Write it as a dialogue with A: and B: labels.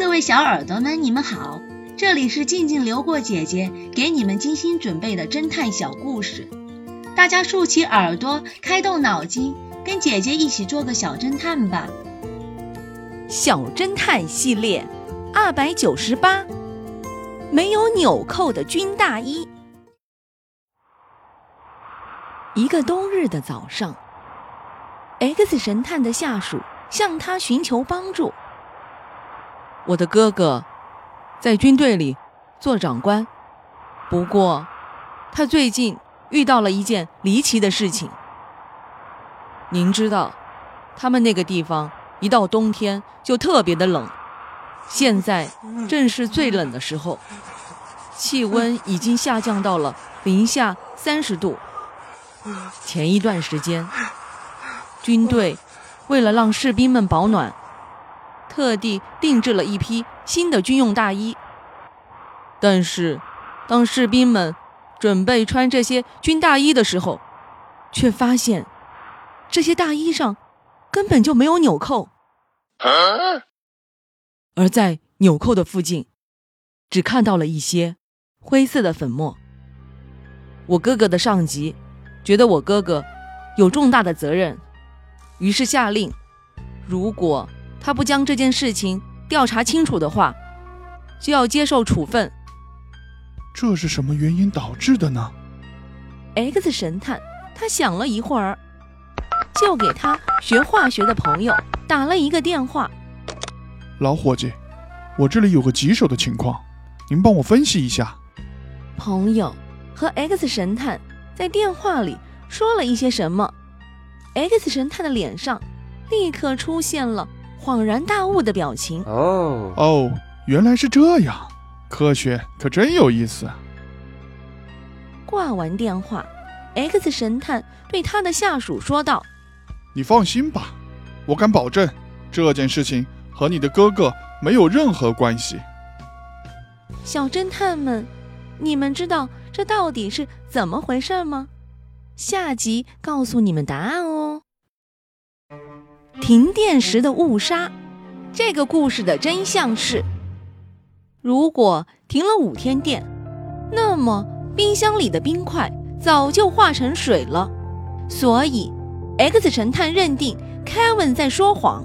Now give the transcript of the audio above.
A: 各位小耳朵们，你们好，这里是静静流过姐姐给你们精心准备的侦探小故事，大家竖起耳朵，开动脑筋，跟姐姐一起做个小侦探吧。
B: 小侦探系列二百九十八，没有纽扣的军大衣。一个冬日的早上，X 神探的下属向他寻求帮助。
C: 我的哥哥在军队里做长官，不过他最近遇到了一件离奇的事情。您知道，他们那个地方一到冬天就特别的冷，现在正是最冷的时候，气温已经下降到了零下三十度。前一段时间，军队为了让士兵们保暖，特地定制了一批新的军用大衣。但是，当士兵们准备穿这些军大衣的时候，却发现这些大衣上根本就没有纽扣，而在纽扣的附近，只看到了一些灰色的粉末。我哥哥的上级。觉得我哥哥有重大的责任，于是下令，如果他不将这件事情调查清楚的话，就要接受处分。
D: 这是什么原因导致的呢
B: ？X 神探他想了一会儿，就给他学化学的朋友打了一个电话。
D: 老伙计，我这里有个棘手的情况，您帮我分析一下。
B: 朋友和 X 神探。在电话里说了一些什么？X 神探的脸上立刻出现了恍然大悟的表情。
D: 哦哦，原来是这样，科学可真有意思。
B: 挂完电话，X 神探对他的下属说道：“
D: 你放心吧，我敢保证，这件事情和你的哥哥没有任何关系。”
B: 小侦探们，你们知道？这到底是怎么回事吗？下集告诉你们答案哦。停电时的误杀，这个故事的真相是：如果停了五天电，那么冰箱里的冰块早就化成水了。所以，X 神探认定 Kevin 在说谎。